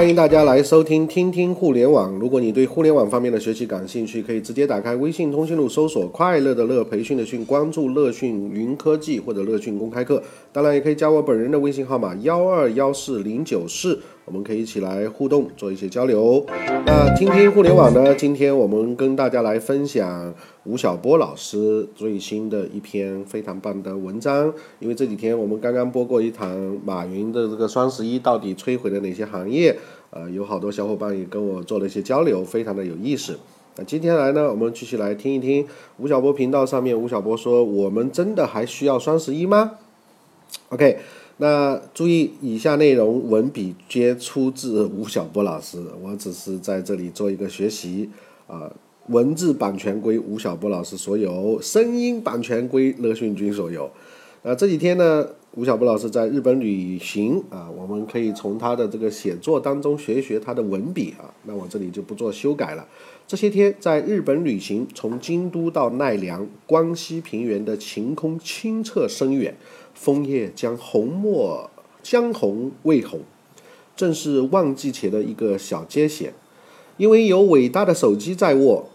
欢迎大家来收听听听互联网。如果你对互联网方面的学习感兴趣，可以直接打开微信通讯录，搜索“快乐的乐培训的训”，关注“乐讯云科技”或者“乐讯公开课”。当然，也可以加我本人的微信号码幺二幺四零九四，我们可以一起来互动，做一些交流。那听听互联网呢？今天我们跟大家来分享吴晓波老师最新的一篇非常棒的文章。因为这几天我们刚刚播过一堂马云的这个双十一到底摧毁了哪些行业？呃，有好多小伙伴也跟我做了一些交流，非常的有意思。那今天来呢，我们继续来听一听吴晓波频道上面吴晓波说：“我们真的还需要双十一吗？”OK，那注意以下内容文笔皆出自吴晓波老师，我只是在这里做一个学习啊。文字版权归吴晓波老师所有，声音版权归乐讯君所有。那这几天呢？吴晓波老师在日本旅行啊，我们可以从他的这个写作当中学一学他的文笔啊。那我这里就不做修改了。这些天在日本旅行，从京都到奈良，关西平原的晴空清澈深远，枫叶将红墨将红未红，正是旺季前的一个小街险。因为有伟大的手机在握，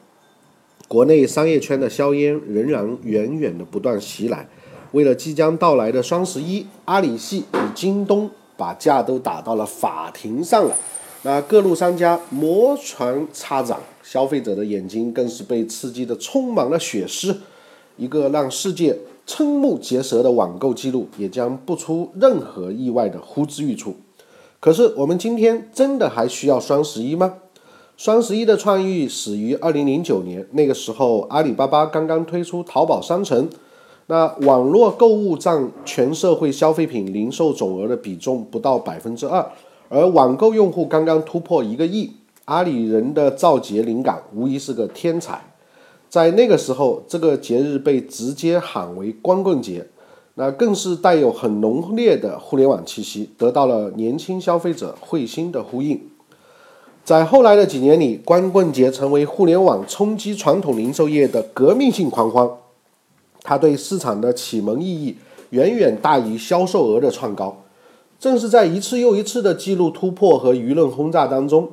国内商业圈的硝烟仍然远远的不断袭来。为了即将到来的双十一，阿里系与京东把价都打到了法庭上了。那各路商家摩拳擦掌，消费者的眼睛更是被刺激的充满了血丝。一个让世界瞠目结舌的网购记录，也将不出任何意外的呼之欲出。可是，我们今天真的还需要双十一吗？双十一的创意始于二零零九年，那个时候阿里巴巴刚刚推出淘宝商城。那网络购物占全社会消费品零售总额的比重不到百分之二，而网购用户刚刚突破一个亿。阿里人的造节灵感无疑是个天才，在那个时候，这个节日被直接喊为光棍节，那更是带有很浓烈的互联网气息，得到了年轻消费者会心的呼应。在后来的几年里，光棍节成为互联网冲击传统零售业的革命性狂欢。它对市场的启蒙意义远远大于销售额的创高。正是在一次又一次的记录突破和舆论轰炸当中，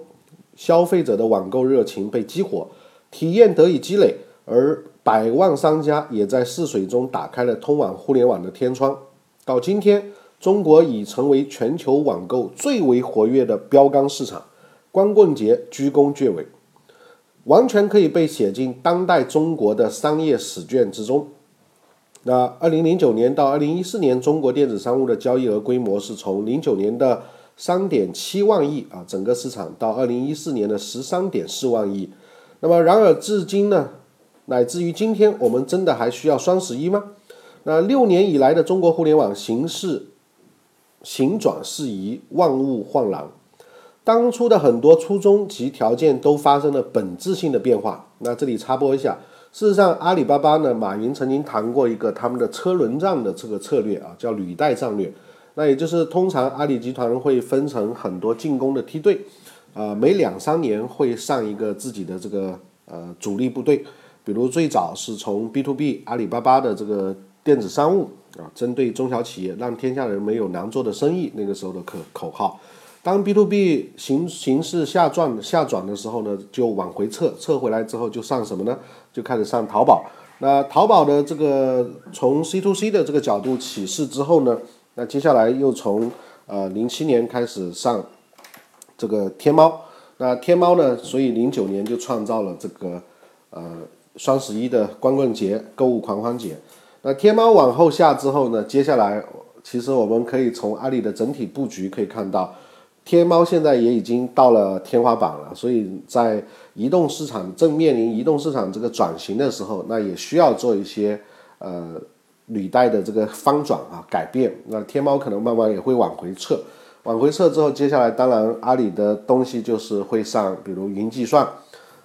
消费者的网购热情被激活，体验得以积累，而百万商家也在试水中打开了通往互联网的天窗。到今天，中国已成为全球网购最为活跃的标杆市场。光棍节鞠躬绝尾，完全可以被写进当代中国的商业史卷之中。那二零零九年到二零一四年，中国电子商务的交易额规模是从零九年的三点七万亿啊，整个市场到二零一四年的十三点四万亿。那么，然而至今呢，乃至于今天，我们真的还需要双十一吗？那六年以来的中国互联网形势行转适宜，万物焕然，当初的很多初衷及条件都发生了本质性的变化。那这里插播一下。事实上，阿里巴巴呢，马云曾经谈过一个他们的车轮战的这个策略啊，叫履带战略。那也就是通常阿里集团会分成很多进攻的梯队，啊，每两三年会上一个自己的这个呃主力部队。比如最早是从 B to B 阿里巴巴的这个电子商务啊，针对中小企业，让天下人没有难做的生意，那个时候的口口号。当 B to B 形形势下转下转的时候呢，就往回撤，撤回来之后就上什么呢？就开始上淘宝。那淘宝的这个从 C to C 的这个角度起势之后呢，那接下来又从呃零七年开始上这个天猫。那天猫呢，所以零九年就创造了这个呃双十一的光棍节购物狂欢节。那天猫往后下之后呢，接下来其实我们可以从阿里的整体布局可以看到。天猫现在也已经到了天花板了，所以在移动市场正面临移动市场这个转型的时候，那也需要做一些呃履带的这个翻转啊改变。那天猫可能慢慢也会往回撤，往回撤之后，接下来当然阿里的东西就是会上，比如云计算，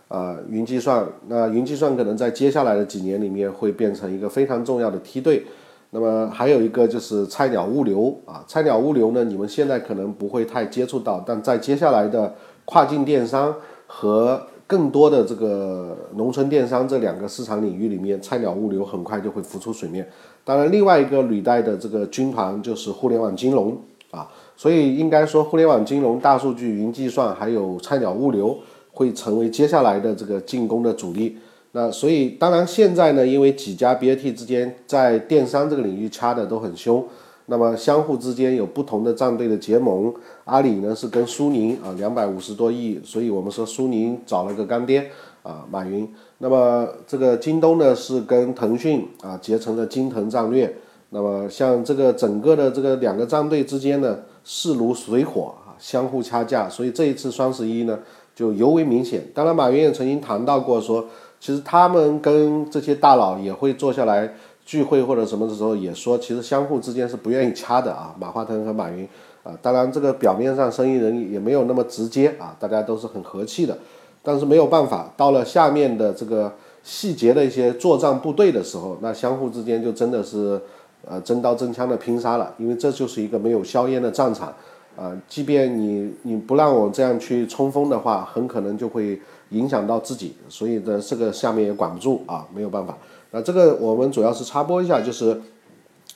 啊云计算，那云计算可能在接下来的几年里面会变成一个非常重要的梯队。那么还有一个就是菜鸟物流啊，菜鸟物流呢，你们现在可能不会太接触到，但在接下来的跨境电商和更多的这个农村电商这两个市场领域里面，菜鸟物流很快就会浮出水面。当然，另外一个履带的这个军团就是互联网金融啊，所以应该说互联网金融、大数据、云计算还有菜鸟物流会成为接下来的这个进攻的主力。那所以当然现在呢，因为几家 BAT 之间在电商这个领域掐的都很凶，那么相互之间有不同的战队的结盟。阿里呢是跟苏宁啊两百五十多亿，所以我们说苏宁找了个干爹啊马云。那么这个京东呢是跟腾讯啊结成了京腾战略。那么像这个整个的这个两个战队之间呢势如水火啊相互掐架，所以这一次双十一呢就尤为明显。当然马云也曾经谈到过说。其实他们跟这些大佬也会坐下来聚会或者什么的时候，也说其实相互之间是不愿意掐的啊。马化腾和马云啊，当然这个表面上生意人也没有那么直接啊，大家都是很和气的。但是没有办法，到了下面的这个细节的一些作战部队的时候，那相互之间就真的是呃真刀真枪的拼杀了，因为这就是一个没有硝烟的战场啊。即便你你不让我这样去冲锋的话，很可能就会。影响到自己，所以呢，这个下面也管不住啊，没有办法。那这个我们主要是插播一下，就是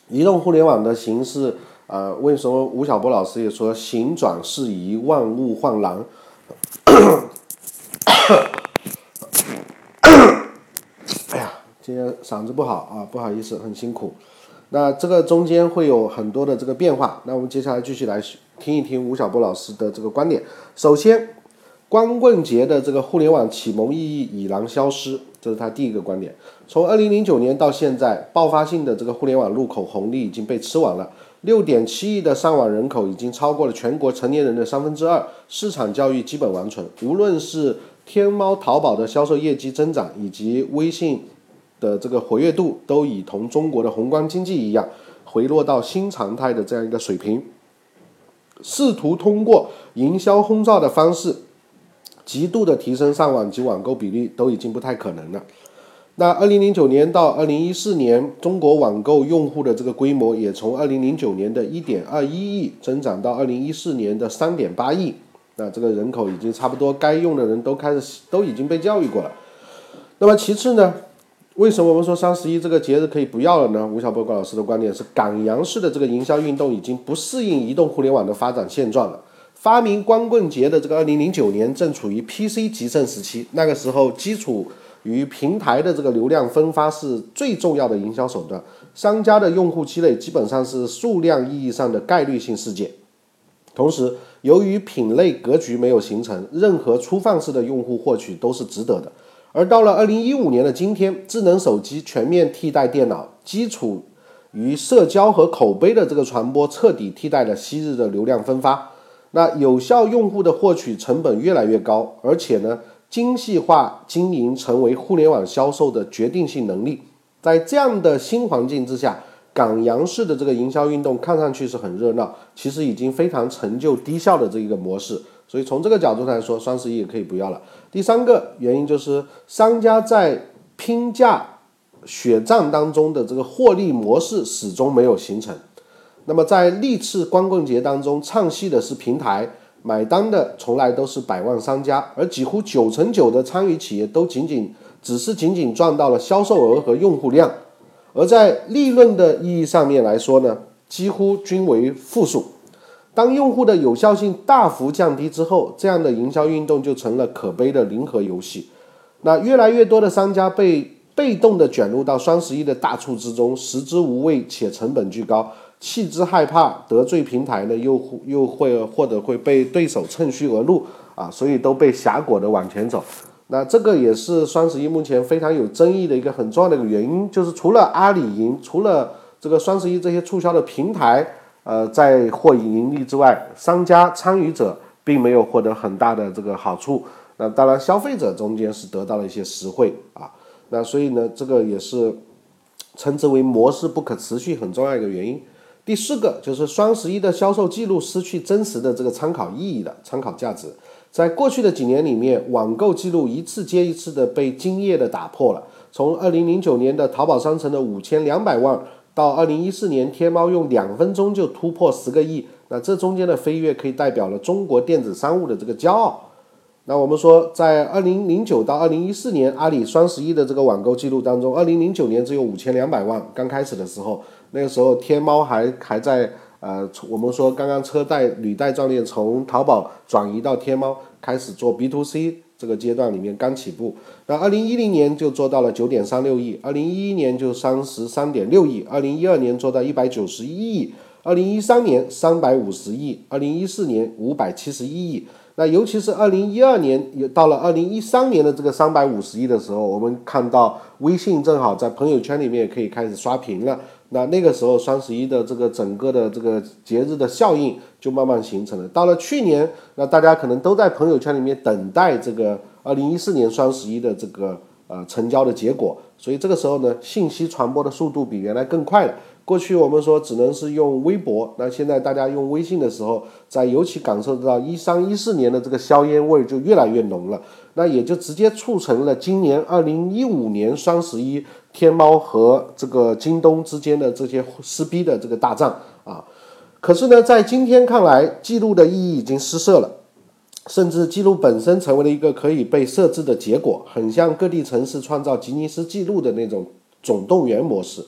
移动互联网的形式啊。为什么吴晓波老师也说“行转适宜，万物换狼”？哎呀，今天嗓子不好啊，不好意思，很辛苦。那这个中间会有很多的这个变化。那我们接下来继续来听一听吴晓波老师的这个观点。首先。光棍节的这个互联网启蒙意义已然消失，这是他第一个观点。从二零零九年到现在，爆发性的这个互联网入口红利已经被吃完了。六点七亿的上网人口已经超过了全国成年人的三分之二，市场教育基本完成。无论是天猫、淘宝的销售业绩增长，以及微信的这个活跃度，都已同中国的宏观经济一样，回落到新常态的这样一个水平。试图通过营销轰炸的方式。极度的提升上网及网购比例都已经不太可能了。那二零零九年到二零一四年，中国网购用户的这个规模也从二零零九年的一点二一亿增长到二零一四年的三点八亿。那这个人口已经差不多该用的人都开始都已经被教育过了。那么其次呢，为什么我们说双十一这个节日可以不要了呢？吴晓波老师的观点是，港洋式的这个营销运动已经不适应移动互联网的发展现状了。发明光棍节的这个二零零九年正处于 PC 极盛时期，那个时候基础于平台的这个流量分发是最重要的营销手段，商家的用户积累基本上是数量意义上的概率性事件。同时，由于品类格局没有形成，任何粗放式的用户获取都是值得的。而到了二零一五年的今天，智能手机全面替代电脑，基础于社交和口碑的这个传播彻底替代了昔日的流量分发。那有效用户的获取成本越来越高，而且呢，精细化经营成为互联网销售的决定性能力。在这样的新环境之下，港洋式的这个营销运动看上去是很热闹，其实已经非常陈旧低效的这一个模式。所以从这个角度上来说，双十一也可以不要了。第三个原因就是商家在拼价血战当中的这个获利模式始终没有形成。那么在历次光棍节当中，唱戏的是平台，买单的从来都是百万商家，而几乎九成九的参与企业都仅仅只是仅仅赚到了销售额和用户量，而在利润的意义上面来说呢，几乎均为负数。当用户的有效性大幅降低之后，这样的营销运动就成了可悲的零和游戏。那越来越多的商家被被动的卷入到双十一的大促之中，食之无味且成本巨高。弃之害怕得罪平台呢，又又会或者会被对手趁虚而入啊，所以都被挟裹的往前走。那这个也是双十一目前非常有争议的一个很重要的一个原因，就是除了阿里赢，除了这个双十一这些促销的平台呃在获盈利之外，商家参与者并没有获得很大的这个好处。那当然消费者中间是得到了一些实惠啊。那所以呢，这个也是称之为模式不可持续很重要一个原因。第四个就是双十一的销售记录失去真实的这个参考意义的参考价值，在过去的几年里面，网购记录一次接一次的被惊艳的打破了。从二零零九年的淘宝商城的五千两百万，到二零一四年天猫用两分钟就突破十个亿，那这中间的飞跃可以代表了中国电子商务的这个骄傲。那我们说，在二零零九到二零一四年阿里双十一的这个网购记录当中，二零零九年只有五千两百万，刚开始的时候。那个时候天猫还还在呃，我们说刚刚车贷履带账链从淘宝转移到天猫，开始做 B to C 这个阶段里面刚起步。那二零一零年就做到了九点三六亿，二零一一年就三十三点六亿，二零一二年做到一百九十一亿，二零一三年三百五十亿，二零一四年五百七十一亿。那尤其是二零一二年，也到了二零一三年的这个三百五十亿的时候，我们看到微信正好在朋友圈里面可以开始刷屏了。那那个时候双十一的这个整个的这个节日的效应就慢慢形成了。到了去年，那大家可能都在朋友圈里面等待这个二零一四年双十一的这个呃成交的结果，所以这个时候呢，信息传播的速度比原来更快了。过去我们说只能是用微博，那现在大家用微信的时候，在尤其感受到一三一四年的这个硝烟味就越来越浓了，那也就直接促成了今年二零一五年双十一天猫和这个京东之间的这些撕逼的这个大战啊。可是呢，在今天看来，记录的意义已经失色了，甚至记录本身成为了一个可以被设置的结果，很像各地城市创造吉尼斯纪录的那种总动员模式。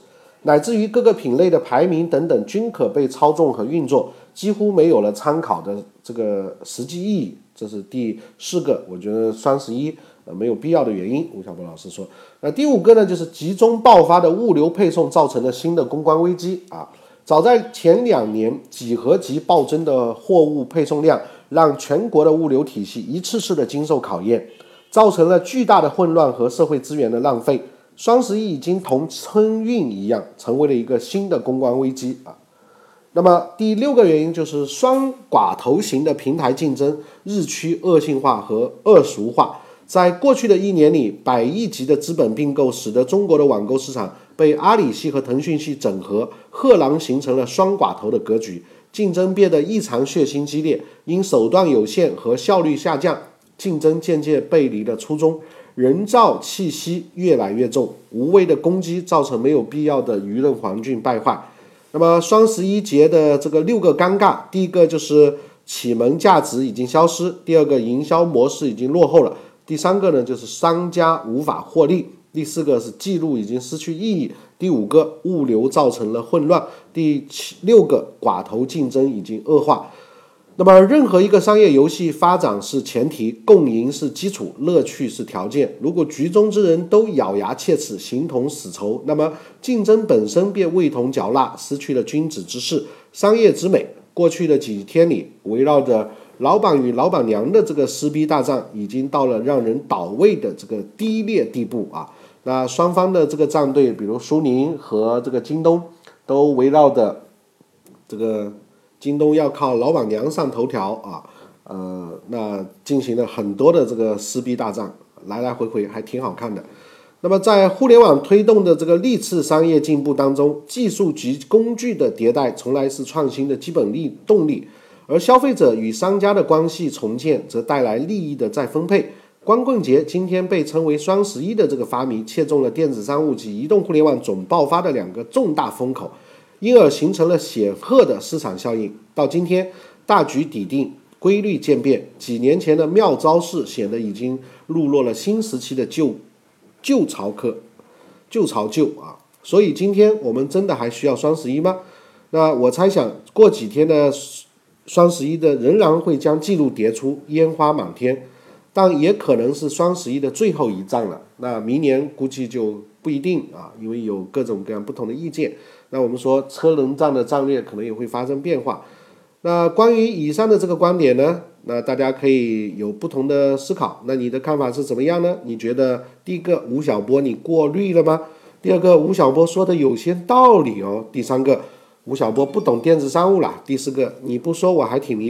乃至于各个品类的排名等等均可被操纵和运作，几乎没有了参考的这个实际意义。这是第四个，我觉得双十一呃没有必要的原因。吴晓波老师说，那第五个呢，就是集中爆发的物流配送造成了新的公关危机啊。早在前两年，几何级暴增的货物配送量，让全国的物流体系一次次的经受考验，造成了巨大的混乱和社会资源的浪费。双十一已经同春运一样，成为了一个新的公关危机啊。那么第六个原因就是双寡头型的平台竞争日趋恶性化和恶俗化。在过去的一年里，百亿级的资本并购使得中国的网购市场被阿里系和腾讯系整合，赫然形成了双寡头的格局，竞争变得异常血腥激烈。因手段有限和效率下降，竞争渐渐背离了初衷。人造气息越来越重，无谓的攻击造成没有必要的舆论环境败坏。那么双十一节的这个六个尴尬，第一个就是启蒙价值已经消失，第二个营销模式已经落后了，第三个呢就是商家无法获利，第四个是记录已经失去意义，第五个物流造成了混乱，第七六个寡头竞争已经恶化。那么，任何一个商业游戏发展是前提，共赢是基础，乐趣是条件。如果局中之人都咬牙切齿、形同死仇，那么竞争本身便味同嚼蜡，失去了君子之事、商业之美。过去的几天里，围绕着老板与老板娘的这个撕逼大战，已经到了让人倒胃的这个低劣地步啊！那双方的这个战队，比如苏宁和这个京东，都围绕着这个。京东要靠老板娘上头条啊，呃，那进行了很多的这个撕逼大战，来来回回还挺好看的。那么在互联网推动的这个历次商业进步当中，技术及工具的迭代从来是创新的基本力动力，而消费者与商家的关系重建则带来利益的再分配。光棍节今天被称为双十一的这个发明，切中了电子商务及移动互联网总爆发的两个重大风口。因而形成了显赫的市场效应。到今天，大局底定，规律渐变。几年前的妙招式显得已经入落了新时期的旧旧潮客，旧潮旧啊。所以今天我们真的还需要双十一吗？那我猜想过几天的双十一的仍然会将记录叠出，烟花满天，但也可能是双十一的最后一仗了。那明年估计就不一定啊，因为有各种各样不同的意见。那我们说车轮战的战略可能也会发生变化。那关于以上的这个观点呢，那大家可以有不同的思考。那你的看法是怎么样呢？你觉得第一个吴晓波你过滤了吗？第二个吴晓波说的有些道理哦。第三个吴晓波不懂电子商务啦。第四个你不说我还挺明。